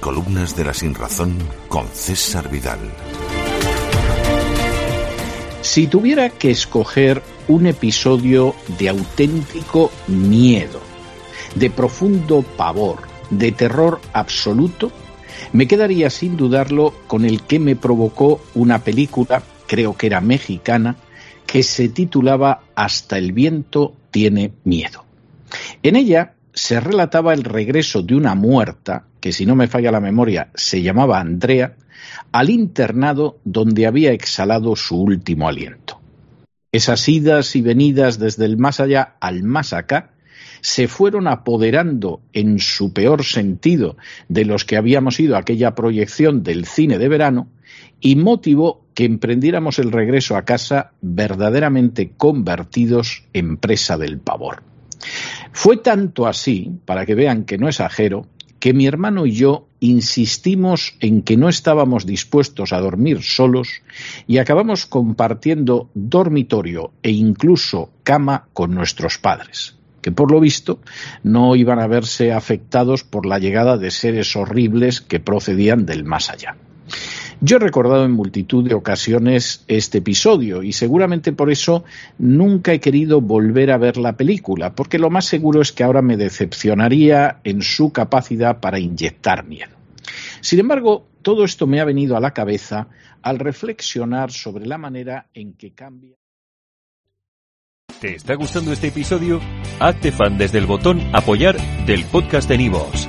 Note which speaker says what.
Speaker 1: Crónicas de la Sinrazón con César Vidal.
Speaker 2: Si tuviera que escoger un episodio de auténtico miedo, de profundo pavor, de terror absoluto, me quedaría sin dudarlo con el que me provocó una película, creo que era mexicana, que se titulaba Hasta el viento tiene miedo. En ella se relataba el regreso de una muerta, que si no me falla la memoria se llamaba Andrea, al internado donde había exhalado su último aliento. Esas idas y venidas desde el más allá al más acá se fueron apoderando en su peor sentido de los que habíamos ido a aquella proyección del cine de verano y motivó que emprendiéramos el regreso a casa verdaderamente convertidos en presa del pavor. Fue tanto así, para que vean que no exagero, que mi hermano y yo insistimos en que no estábamos dispuestos a dormir solos y acabamos compartiendo dormitorio e incluso cama con nuestros padres que por lo visto no iban a verse afectados por la llegada de seres horribles que procedían del más allá. Yo he recordado en multitud de ocasiones este episodio y seguramente por eso nunca he querido volver a ver la película, porque lo más seguro es que ahora me decepcionaría en su capacidad para inyectar miedo. Sin embargo, todo esto me ha venido a la cabeza al reflexionar sobre la manera en que cambia.
Speaker 3: ¿Te está gustando este episodio? Hazte fan desde el botón Apoyar del podcast de Nivos.